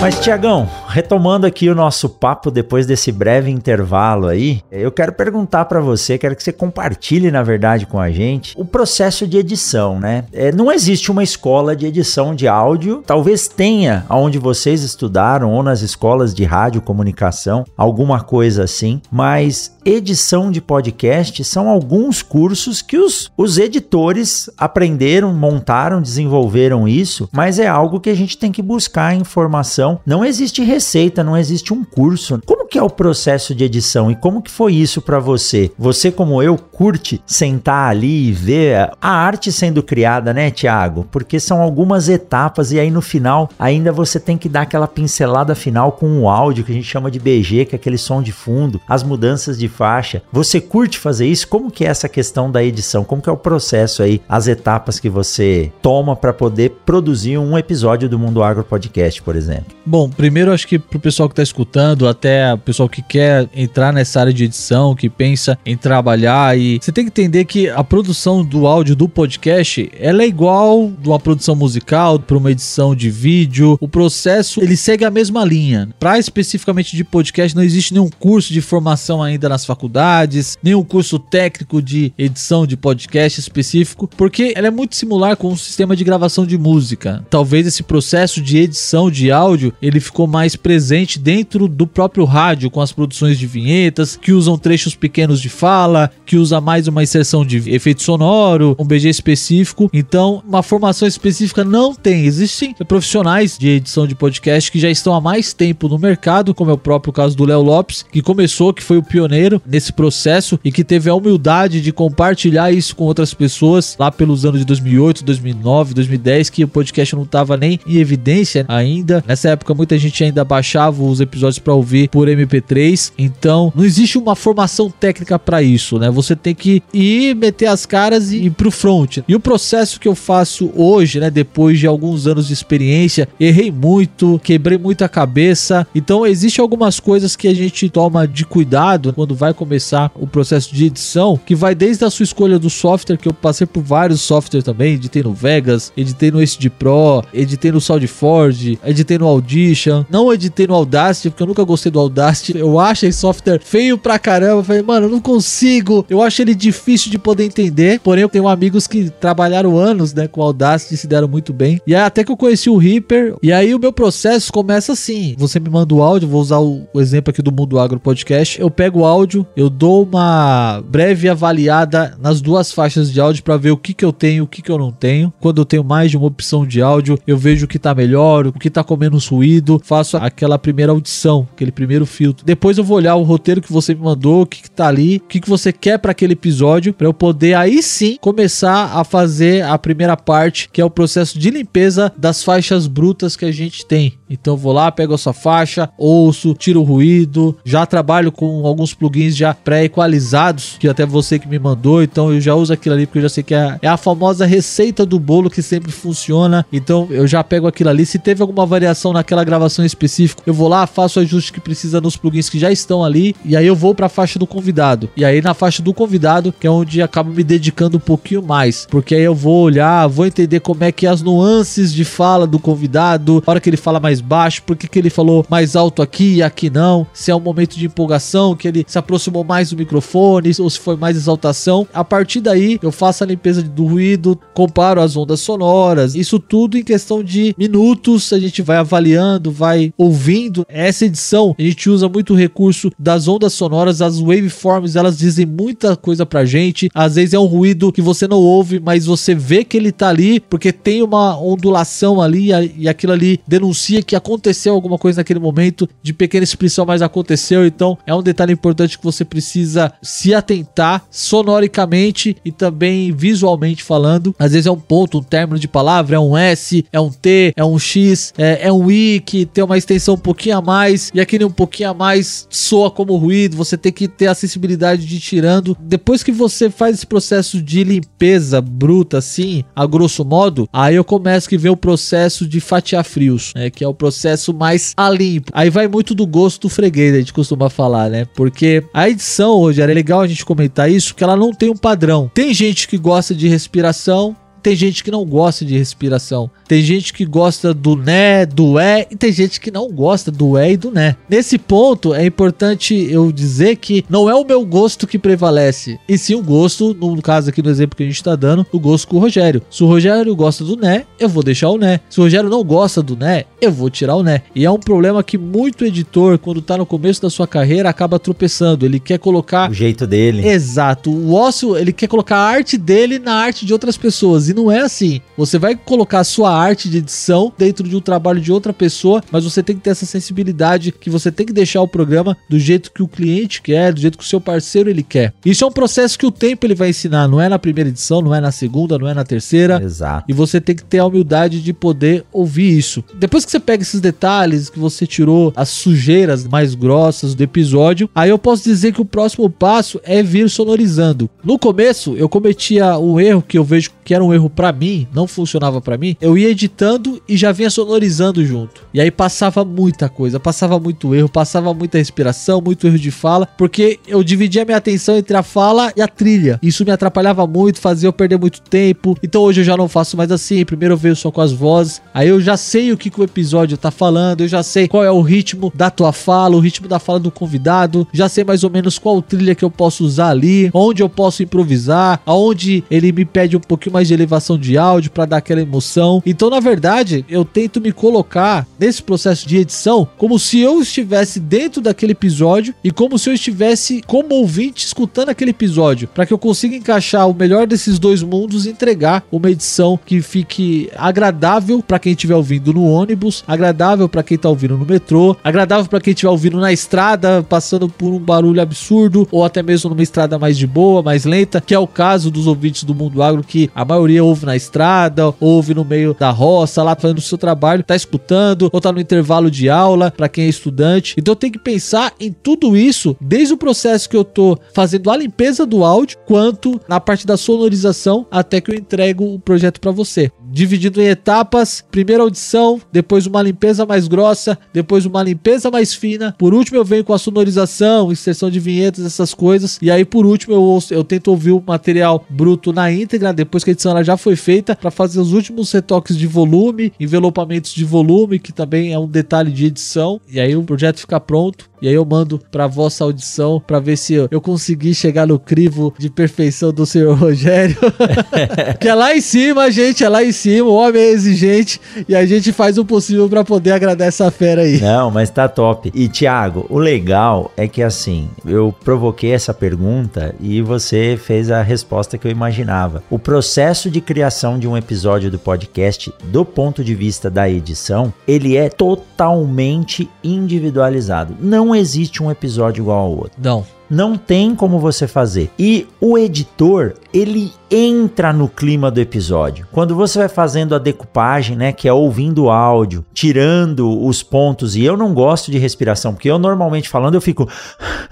Mas, Tiagão, retomando aqui o nosso papo depois desse breve intervalo aí, eu quero perguntar para você, quero que você compartilhe, na verdade, com a gente o processo de edição, né? É, não existe uma escola de edição de áudio, talvez tenha onde vocês estudaram ou nas escolas de rádio comunicação, alguma coisa assim, mas edição de podcast são alguns cursos que os, os editores aprenderam, montaram, desenvolveram isso, mas é algo que a gente tem que buscar informação. Não existe receita, não existe um curso. Como que é o processo de edição e como que foi isso para você? Você como eu curte sentar ali e ver a arte sendo criada, né, Tiago? Porque são algumas etapas e aí no final ainda você tem que dar aquela pincelada final com o áudio que a gente chama de BG, que é aquele som de fundo, as mudanças de faixa. Você curte fazer isso? Como que é essa questão da edição? Como que é o processo aí, as etapas que você toma para poder produzir um episódio do Mundo Agro Podcast, por exemplo? Bom, primeiro acho que pro pessoal que tá escutando, até o pessoal que quer entrar nessa área de edição, que pensa em trabalhar e você tem que entender que a produção do áudio do podcast, ela é igual de uma produção musical, para uma edição de vídeo. O processo, ele segue a mesma linha. Para especificamente de podcast, não existe nenhum curso de formação ainda nas faculdades, nenhum curso técnico de edição de podcast específico, porque ela é muito similar com o sistema de gravação de música. Talvez esse processo de edição de áudio ele ficou mais presente dentro do próprio rádio, com as produções de vinhetas, que usam trechos pequenos de fala, que usa mais uma inserção de efeito sonoro, um BG específico. Então, uma formação específica não tem. Existem profissionais de edição de podcast que já estão há mais tempo no mercado, como é o próprio caso do Léo Lopes, que começou, que foi o pioneiro nesse processo e que teve a humildade de compartilhar isso com outras pessoas lá pelos anos de 2008, 2009, 2010, que o podcast não estava nem em evidência ainda. Nessa época muita gente ainda baixava os episódios para ouvir por MP3, então não existe uma formação técnica para isso, né? Você tem que ir meter as caras e ir pro front. E o processo que eu faço hoje, né, depois de alguns anos de experiência, errei muito, quebrei muita cabeça. Então existe algumas coisas que a gente toma de cuidado quando vai começar o processo de edição, que vai desde a sua escolha do software, que eu passei por vários softwares também, editei no Vegas, editei no SD Pro, editei no SoundForge, editei no Audi Audition. Não editei no Audacity, porque eu nunca gostei do Audacity. Eu acho esse software feio pra caramba. Eu falei, mano, eu não consigo. Eu acho ele difícil de poder entender. Porém, eu tenho amigos que trabalharam anos, né, com o Audacity e se deram muito bem. E até que eu conheci o Reaper. E aí, o meu processo começa assim: você me manda o áudio, vou usar o, exemplo aqui do Mundo Agro Podcast. Eu pego o áudio, eu dou uma breve avaliada nas duas faixas de áudio para ver o que, que eu tenho, o que, que eu não tenho. Quando eu tenho mais de uma opção de áudio, eu vejo o que tá melhor, o que tá com menos ruído faço aquela primeira audição, aquele primeiro filtro. Depois eu vou olhar o roteiro que você me mandou, o que, que tá ali, o que, que você quer para aquele episódio, para eu poder aí sim começar a fazer a primeira parte, que é o processo de limpeza das faixas brutas que a gente tem. Então eu vou lá, pego essa faixa, ouço, tiro o ruído, já trabalho com alguns plugins já pré-equalizados, que até você que me mandou, então eu já uso aquilo ali porque eu já sei que é, é a famosa receita do bolo que sempre funciona. Então eu já pego aquilo ali. Se teve alguma variação na naquela gravação específica, eu vou lá, faço o ajuste que precisa nos plugins que já estão ali, e aí eu vou para a faixa do convidado. E aí na faixa do convidado, que é onde acabo me dedicando um pouquinho mais, porque aí eu vou olhar, vou entender como é que é as nuances de fala do convidado, a hora que ele fala mais baixo, por que, que ele falou mais alto aqui e aqui não, se é um momento de empolgação, que ele se aproximou mais do microfone, ou se foi mais exaltação. A partir daí, eu faço a limpeza do ruído, comparo as ondas sonoras, isso tudo em questão de minutos, a gente vai avaliando vai ouvindo. Essa edição, a gente usa muito o recurso das ondas sonoras, as waveforms, elas dizem muita coisa pra gente. Às vezes é um ruído que você não ouve, mas você vê que ele tá ali, porque tem uma ondulação ali e aquilo ali denuncia que aconteceu alguma coisa naquele momento, de pequena expressão, mas aconteceu. Então é um detalhe importante que você precisa se atentar sonoricamente e também visualmente falando. Às vezes é um ponto, um término de palavra, é um S, é um T, é um X, é, é um I que tem uma extensão um pouquinho a mais e aquele um pouquinho a mais soa como ruído. Você tem que ter a sensibilidade de ir tirando. Depois que você faz esse processo de limpeza bruta, assim, a grosso modo, aí eu começo que ver o processo de fatiar frios, né? Que é o processo mais a limpo. Aí vai muito do gosto do freguês, a gente costuma falar, né? Porque a edição hoje era legal a gente comentar isso, que ela não tem um padrão. Tem gente que gosta de respiração, tem gente que não gosta de respiração. Tem gente que gosta do né, do é, e tem gente que não gosta do é e do né. Nesse ponto, é importante eu dizer que não é o meu gosto que prevalece, e sim o gosto, no caso aqui no exemplo que a gente tá dando, o gosto com o Rogério. Se o Rogério gosta do né, eu vou deixar o né. Se o Rogério não gosta do né, eu vou tirar o né. E é um problema que muito editor, quando tá no começo da sua carreira, acaba tropeçando. Ele quer colocar. O jeito dele. Exato. O ócio, ele quer colocar a arte dele na arte de outras pessoas. E não é assim. Você vai colocar a sua arte de edição dentro de um trabalho de outra pessoa, mas você tem que ter essa sensibilidade que você tem que deixar o programa do jeito que o cliente quer, do jeito que o seu parceiro ele quer. Isso é um processo que o tempo ele vai ensinar, não é na primeira edição, não é na segunda, não é na terceira. Exato. E você tem que ter a humildade de poder ouvir isso. Depois que você pega esses detalhes, que você tirou as sujeiras mais grossas do episódio, aí eu posso dizer que o próximo passo é vir sonorizando. No começo, eu cometia um erro que eu vejo que era um erro para mim, não funcionava para mim. Eu ia editando e já vinha sonorizando junto. E aí passava muita coisa, passava muito erro, passava muita respiração, muito erro de fala, porque eu dividia minha atenção entre a fala e a trilha. Isso me atrapalhava muito, fazia eu perder muito tempo. Então hoje eu já não faço mais assim. Primeiro eu vejo só com as vozes. Aí eu já sei o que, que o episódio tá falando, eu já sei qual é o ritmo da tua fala, o ritmo da fala do convidado, já sei mais ou menos qual trilha que eu posso usar ali, onde eu posso improvisar, aonde ele me pede um pouquinho mais de elevação de áudio para dar aquela emoção. Então, na verdade, eu tento me colocar nesse processo de edição como se eu estivesse dentro daquele episódio e como se eu estivesse como ouvinte escutando aquele episódio, para que eu consiga encaixar o melhor desses dois mundos e entregar uma edição que fique agradável para quem estiver ouvindo no ônibus, agradável para quem tá ouvindo no metrô, agradável para quem estiver ouvindo na estrada, passando por um barulho absurdo ou até mesmo numa estrada mais de boa, mais lenta, que é o caso dos ouvintes do Mundo Agro que a maioria ouve na estrada, ouve no meio da roça, lá fazendo o seu trabalho, tá escutando ou tá no intervalo de aula para quem é estudante. Então tenho que pensar em tudo isso desde o processo que eu tô fazendo a limpeza do áudio, quanto na parte da sonorização até que eu entrego o projeto para você. Dividido em etapas, primeira audição, depois uma limpeza mais grossa, depois uma limpeza mais fina. Por último eu venho com a sonorização, inserção de vinhetas, essas coisas. E aí por último eu, ouço, eu tento ouvir o material bruto na íntegra, depois que a edição ela já foi feita, para fazer os últimos retoques de volume, envelopamentos de volume, que também é um detalhe de edição. E aí o projeto fica pronto. E aí eu mando para vossa audição para ver se eu, eu consegui chegar no crivo de perfeição do senhor Rogério. que é lá em cima, gente, é lá em cima, o homem é exigente e a gente faz o possível para poder agradar essa fera aí. Não, mas tá top. E Thiago, o legal é que assim, eu provoquei essa pergunta e você fez a resposta que eu imaginava. O processo de criação de um episódio do podcast, do ponto de vista da edição, ele é totalmente individualizado. Não existe um episódio igual ao outro. Não. Não tem como você fazer. E o editor, ele entra no clima do episódio. Quando você vai fazendo a decupagem, né, que é ouvindo o áudio, tirando os pontos, e eu não gosto de respiração, porque eu normalmente falando eu fico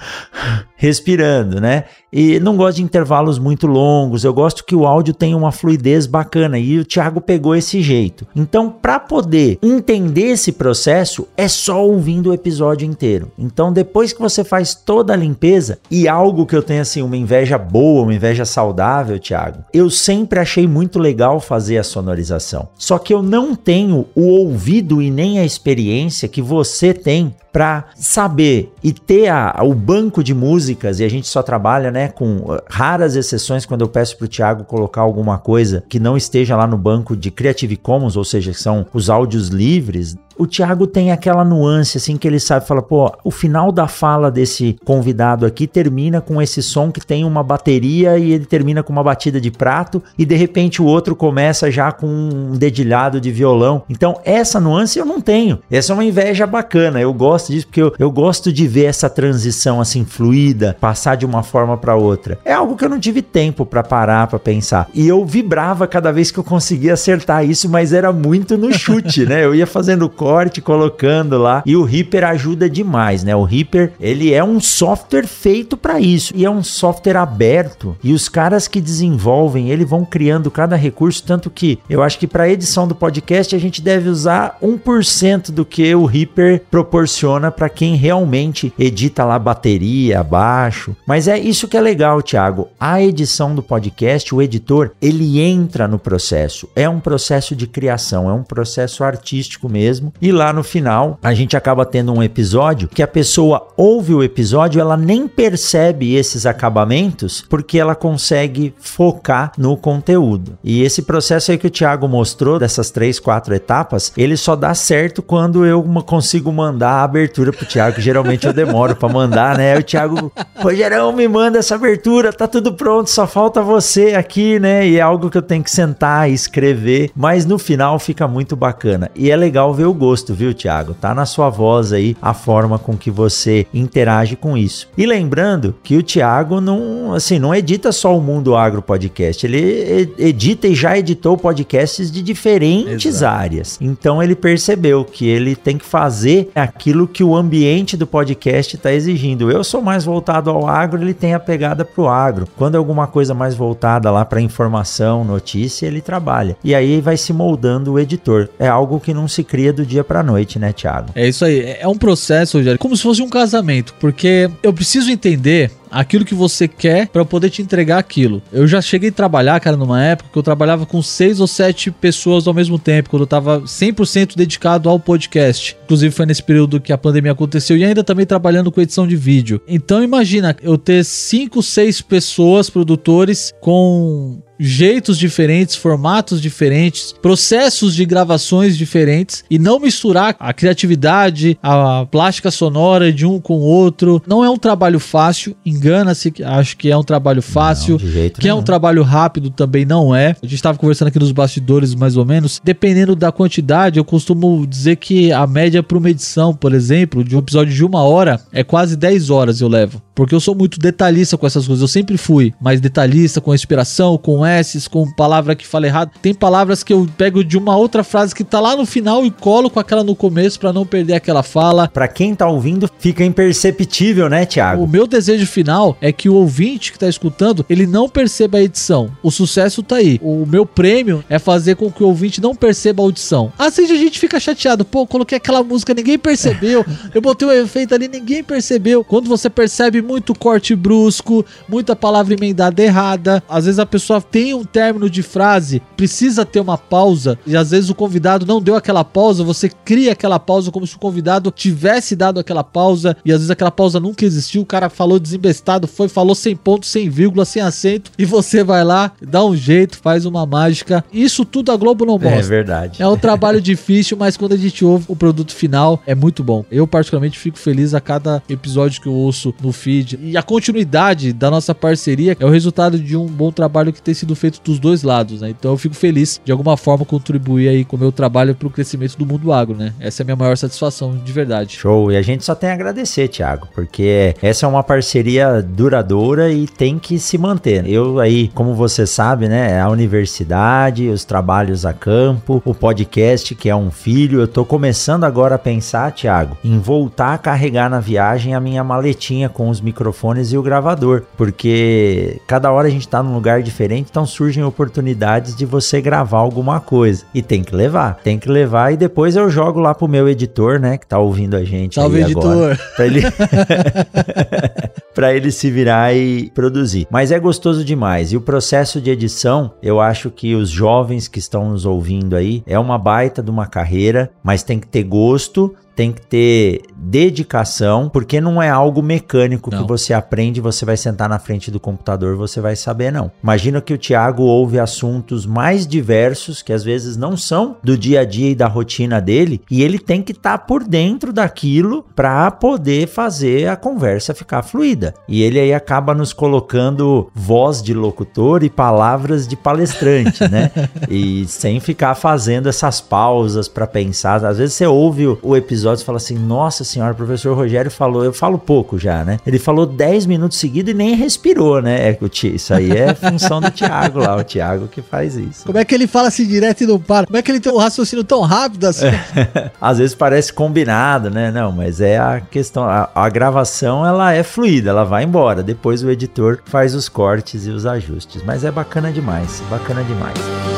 respirando, né? E não gosto de intervalos muito longos, eu gosto que o áudio tenha uma fluidez bacana e o Thiago pegou esse jeito. Então, para poder entender esse processo, é só ouvindo o episódio inteiro. Então, depois que você faz toda a limpeza e algo que eu tenho assim, uma inveja boa, uma inveja saudável, Thiago, eu sempre achei muito legal fazer a sonorização. Só que eu não tenho o ouvido e nem a experiência que você tem para saber e ter a, o banco de músicas, e a gente só trabalha né, com uh, raras exceções quando eu peço para o Thiago colocar alguma coisa que não esteja lá no banco de Creative Commons, ou seja, que são os áudios livres o Thiago tem aquela nuance assim que ele sabe, fala, pô, o final da fala desse convidado aqui termina com esse som que tem uma bateria e ele termina com uma batida de prato e de repente o outro começa já com um dedilhado de violão. Então, essa nuance eu não tenho. Essa é uma inveja bacana. Eu gosto disso porque eu, eu gosto de ver essa transição assim fluida, passar de uma forma para outra. É algo que eu não tive tempo para parar para pensar. E eu vibrava cada vez que eu conseguia acertar isso, mas era muito no chute, né? Eu ia fazendo corte, colocando lá. E o Reaper ajuda demais, né? O Reaper, ele é um software feito para isso. E é um software aberto. E os caras que desenvolvem, ele vão criando cada recurso, tanto que eu acho que para edição do podcast a gente deve usar 1% do que o Reaper proporciona para quem realmente edita lá bateria, baixo. Mas é isso que é legal, Thiago. A edição do podcast, o editor, ele entra no processo. É um processo de criação, é um processo artístico mesmo. E lá no final, a gente acaba tendo um episódio que a pessoa ouve o episódio, ela nem percebe esses acabamentos porque ela consegue focar no conteúdo. E esse processo aí que o Thiago mostrou, dessas três, quatro etapas, ele só dá certo quando eu consigo mandar a abertura pro Thiago. Geralmente eu demoro para mandar, né? O Thiago, Rogerão, me manda essa abertura, tá tudo pronto, só falta você aqui, né? E é algo que eu tenho que sentar e escrever, mas no final fica muito bacana. E é legal ver o viu, Thiago? Tá na sua voz aí a forma com que você interage com isso. E lembrando que o Thiago não, assim, não edita só o Mundo Agro Podcast, ele edita e já editou podcasts de diferentes Exato. áreas. Então ele percebeu que ele tem que fazer aquilo que o ambiente do podcast está exigindo. Eu sou mais voltado ao agro, ele tem a pegada para o agro. Quando é alguma coisa mais voltada lá para informação, notícia, ele trabalha. E aí vai se moldando o editor. É algo que não se cria do dia para noite, né, Thiago? É isso aí. É um processo, Rogério, como se fosse um casamento, porque eu preciso entender aquilo que você quer para poder te entregar aquilo. Eu já cheguei a trabalhar, cara, numa época que eu trabalhava com seis ou sete pessoas ao mesmo tempo, quando eu tava 100% dedicado ao podcast. Inclusive foi nesse período que a pandemia aconteceu e ainda também trabalhando com edição de vídeo. Então imagina eu ter cinco, seis pessoas produtores com jeitos diferentes, formatos diferentes, processos de gravações diferentes e não misturar a criatividade, a plástica sonora de um com o outro. Não é um trabalho fácil, engana-se, acho que é um trabalho fácil, não, que nenhum. é um trabalho rápido também não é. A gente estava conversando aqui nos bastidores mais ou menos, dependendo da quantidade, eu costumo dizer que a média para uma edição, por exemplo, de um episódio de uma hora é quase 10 horas eu levo, porque eu sou muito detalhista com essas coisas, eu sempre fui mais detalhista com inspiração, com S's, com palavra que fala errado. Tem palavras que eu pego de uma outra frase que tá lá no final e colo com aquela no começo para não perder aquela fala. Para quem tá ouvindo, fica imperceptível, né, Thiago? O meu desejo final é que o ouvinte que tá escutando, ele não perceba a edição. O sucesso tá aí. O meu prêmio é fazer com que o ouvinte não perceba a audição. Assim a gente fica chateado. Pô, coloquei aquela música, ninguém percebeu. Eu botei o um efeito ali, ninguém percebeu. Quando você percebe muito corte brusco, muita palavra emendada errada, às vezes a pessoa tem um término de frase, precisa ter uma pausa, e às vezes o convidado não deu aquela pausa, você cria aquela pausa como se o convidado tivesse dado aquela pausa, e às vezes aquela pausa nunca existiu, o cara falou desembestado, foi, falou sem ponto, sem vírgula, sem acento, e você vai lá, dá um jeito, faz uma mágica. Isso tudo a Globo não mostra. É verdade. É um trabalho difícil, mas quando a gente ouve o produto final, é muito bom. Eu, particularmente, fico feliz a cada episódio que eu ouço no feed. E a continuidade da nossa parceria é o resultado de um bom trabalho que tem sido sido feito dos dois lados, né? Então eu fico feliz de alguma forma contribuir aí com o meu trabalho para o crescimento do mundo agro, né? Essa é a minha maior satisfação, de verdade. Show. E a gente só tem a agradecer, Thiago, porque essa é uma parceria duradoura e tem que se manter. Eu aí, como você sabe, né, a universidade, os trabalhos a campo, o podcast que é um filho, eu tô começando agora a pensar, Thiago, em voltar a carregar na viagem a minha maletinha com os microfones e o gravador, porque cada hora a gente tá num lugar diferente, então surgem oportunidades de você gravar alguma coisa. E tem que levar, tem que levar e depois eu jogo lá pro meu editor, né, que tá ouvindo a gente Salve, editor. agora. Pra ele... para ele se virar e produzir. Mas é gostoso demais. E o processo de edição, eu acho que os jovens que estão nos ouvindo aí, é uma baita de uma carreira, mas tem que ter gosto, tem que ter dedicação, porque não é algo mecânico Não. que você aprende, você vai sentar na frente do computador, você vai saber não. Imagina que o Thiago ouve assuntos mais diversos que às vezes não são do dia a dia e da rotina dele, e ele tem que estar por dentro daquilo para poder fazer a conversa ficar fluida. E ele aí acaba nos colocando voz de locutor e palavras de palestrante, né? e sem ficar fazendo essas pausas para pensar. Às vezes você ouve o, o episódio e fala assim: Nossa senhora, o professor Rogério falou. Eu falo pouco já, né? Ele falou 10 minutos seguidos e nem respirou, né? É, isso aí é função do Thiago lá, o Thiago que faz isso. Como é que ele fala assim direto e não para? Como é que ele tem um raciocínio tão rápido assim? Às vezes parece combinado, né? Não, mas é a questão. A, a gravação ela é fluida, ela vai embora. Depois o editor faz os cortes e os ajustes. Mas é bacana demais, bacana demais.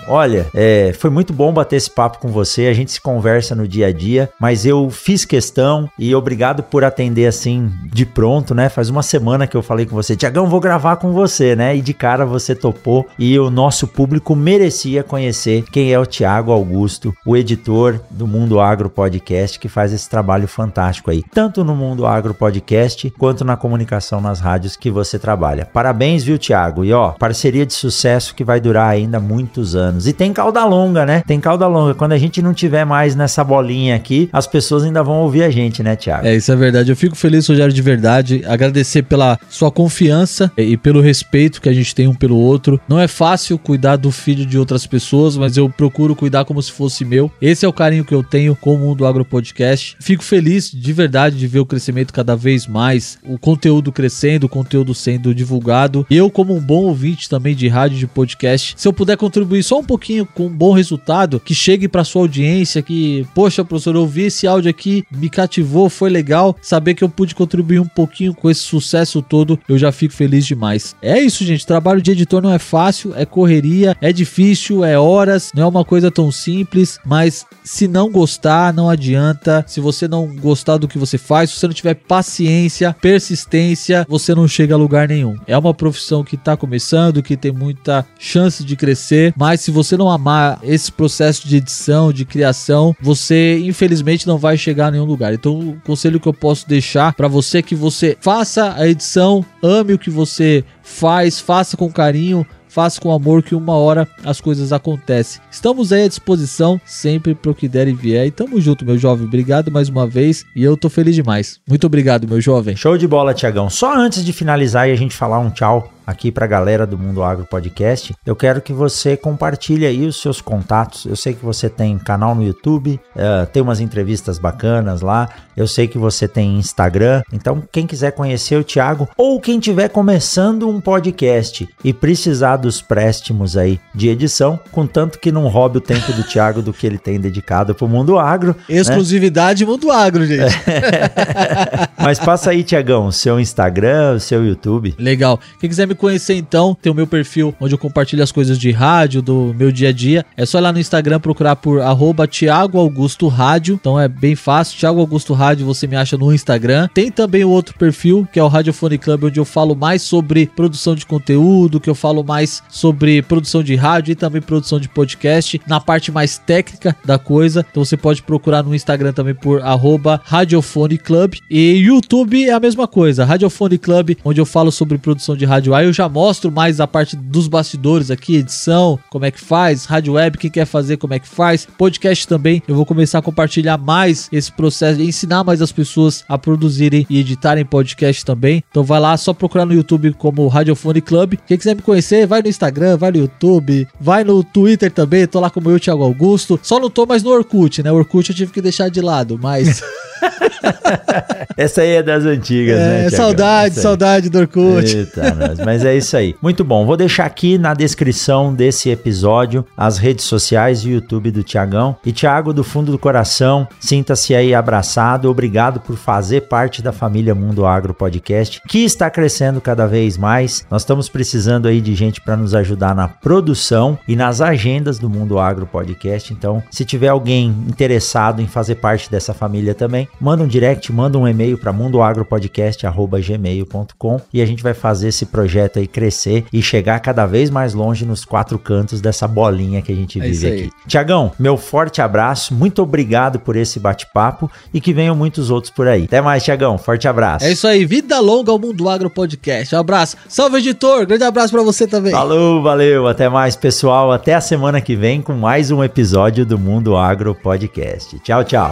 olha, é, foi muito bom bater esse papo com você. A gente se conversa no dia a dia, mas eu fiz questão e obrigado por atender assim de pronto, né? Faz uma semana que eu falei com você, Tiagão, vou gravar com você, né? E de cara você topou e o nosso público merecia conhecer quem é o Tiago Augusto, o editor do Mundo Agro Podcast, que faz esse trabalho fantástico aí, tanto no Mundo Agro Podcast quanto na comunicação nas rádios que você trabalha. Parabéns, viu, Tiago? E ó, parceria de sucesso que vai durar ainda muitos anos. E tem cauda longa, né? Tem cauda longa. Quando a gente não tiver mais nessa bolinha aqui, as pessoas ainda vão ouvir a gente, né, Tiago? É, isso é verdade. Eu fico feliz, Rogério, de verdade. Agradecer pela sua confiança e pelo respeito que a gente tem um pelo outro. Não é fácil cuidar do filho de outras pessoas, mas eu procuro cuidar como se fosse meu. Esse é o carinho que eu tenho com o Mundo Agro Podcast. Fico feliz de verdade de ver o crescimento cada vez mais, o conteúdo crescendo, o conteúdo sendo divulgado. Eu, como um bom ouvinte também de rádio e de podcast, se eu puder contribuir só um pouquinho com um bom resultado, que chegue para sua audiência, que, poxa, professor, eu ouvi esse áudio aqui, me cativou, foi legal, saber que eu pude contribuir um pouquinho com esse sucesso todo, eu já fico feliz demais. É isso, gente, trabalho de editor não é fácil, é correria, é difícil, é horas, não é uma coisa tão simples, mas se não gostar, não adianta. Se você não gostar do que você faz, se você não tiver paciência, persistência, você não chega a lugar nenhum. É uma profissão que tá começando, que tem muita chance de crescer, mas se você não amar esse processo de edição, de criação, você infelizmente não vai chegar a nenhum lugar. Então, o conselho que eu posso deixar para você é que você faça a edição, ame o que você faz, faça com carinho, faça com amor que uma hora as coisas acontecem. Estamos aí à disposição sempre para o que der e vier. E tamo junto, meu jovem. Obrigado mais uma vez e eu tô feliz demais. Muito obrigado, meu jovem. Show de bola, Tiagão. Só antes de finalizar e a gente falar um tchau aqui pra galera do Mundo Agro Podcast, eu quero que você compartilhe aí os seus contatos. Eu sei que você tem canal no YouTube, eh, tem umas entrevistas bacanas lá. Eu sei que você tem Instagram. Então, quem quiser conhecer o Thiago ou quem tiver começando um podcast e precisar dos préstimos aí de edição, contanto que não roube o tempo do Thiago do que ele tem dedicado pro Mundo Agro. né? Exclusividade Mundo Agro, gente. Mas passa aí, Tiagão, seu Instagram, seu YouTube. Legal. Quem quiser me conhecer então, tem o meu perfil onde eu compartilho as coisas de rádio, do meu dia a dia. É só ir lá no Instagram procurar por arroba Augusto Rádio. Então é bem fácil. Thiago Augusto Rádio, você me acha no Instagram. Tem também o outro perfil, que é o Radiofone Club, onde eu falo mais sobre produção de conteúdo, que eu falo mais sobre produção de rádio e também produção de podcast, na parte mais técnica da coisa. Então você pode procurar no Instagram também por arroba Radiofone Club. E YouTube é a mesma coisa, Radiofone Club, onde eu falo sobre produção de rádio. Aí eu já mostro mais a parte dos bastidores aqui, edição, como é que faz, rádio web, quem quer fazer, como é que faz, podcast também. Eu vou começar a compartilhar mais esse processo e ensinar mais as pessoas a produzirem e editarem podcast também. Então vai lá, só procurar no YouTube como Radiofone Club. Quem quiser me conhecer, vai no Instagram, vai no YouTube, vai no Twitter também. Tô lá como eu, Thiago Augusto. Só não tô mais no Orkut, né? O Orkut eu tive que deixar de lado, mas Essa aí é das antigas, né? É, saudade, saudade do Orkut. Eita. Mas é isso aí. Muito bom. Vou deixar aqui na descrição desse episódio as redes sociais e o YouTube do Tiagão. E Tiago, do fundo do coração, sinta-se aí abraçado. Obrigado por fazer parte da família Mundo Agro Podcast, que está crescendo cada vez mais. Nós estamos precisando aí de gente para nos ajudar na produção e nas agendas do Mundo Agro Podcast. Então, se tiver alguém interessado em fazer parte dessa família também, manda um direct, manda um e-mail para mundoagropodcast@gmail.com e a gente vai fazer esse projeto aí crescer e chegar cada vez mais longe nos quatro cantos dessa bolinha que a gente É vive aqui. Tiagão, meu forte abraço, muito obrigado por esse bate-papo e que venham muitos outros por aí. Até mais, Tiagão, forte abraço. É isso aí, vida longa ao Mundo Agro Podcast. Um abraço. Salve, editor. Grande abraço pra você também. Falou, valeu, até mais, pessoal. Até a semana que vem com mais um episódio do Mundo Agro Podcast. Tchau, tchau.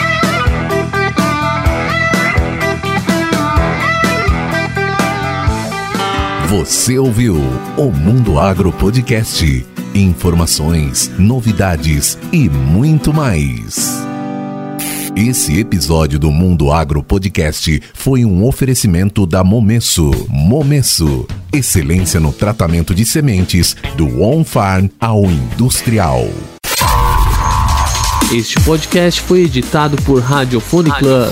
Você ouviu o Mundo Agro Podcast. Informações, novidades e muito mais. Esse episódio do Mundo Agro Podcast foi um oferecimento da Momesso. Momesso, excelência no tratamento de sementes do on-farm ao industrial. Este podcast foi editado por Radiofone Club.